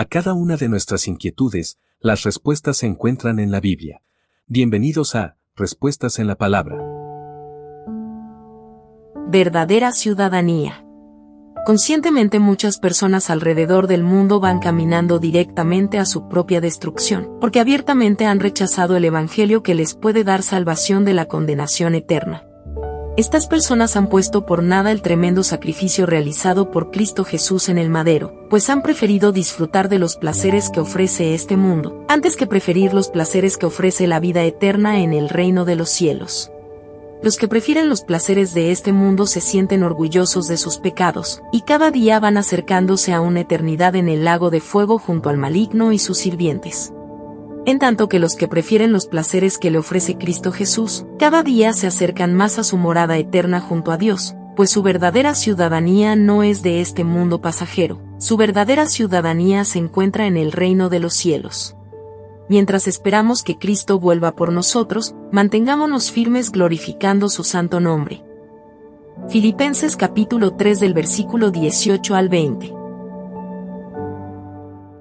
A cada una de nuestras inquietudes, las respuestas se encuentran en la Biblia. Bienvenidos a Respuestas en la Palabra. Verdadera ciudadanía. Conscientemente muchas personas alrededor del mundo van caminando directamente a su propia destrucción, porque abiertamente han rechazado el Evangelio que les puede dar salvación de la condenación eterna. Estas personas han puesto por nada el tremendo sacrificio realizado por Cristo Jesús en el madero, pues han preferido disfrutar de los placeres que ofrece este mundo, antes que preferir los placeres que ofrece la vida eterna en el reino de los cielos. Los que prefieren los placeres de este mundo se sienten orgullosos de sus pecados, y cada día van acercándose a una eternidad en el lago de fuego junto al maligno y sus sirvientes. En tanto que los que prefieren los placeres que le ofrece Cristo Jesús, cada día se acercan más a su morada eterna junto a Dios, pues su verdadera ciudadanía no es de este mundo pasajero, su verdadera ciudadanía se encuentra en el reino de los cielos mientras esperamos que Cristo vuelva por nosotros, mantengámonos firmes glorificando su santo nombre. Filipenses capítulo 3 del versículo 18 al 20.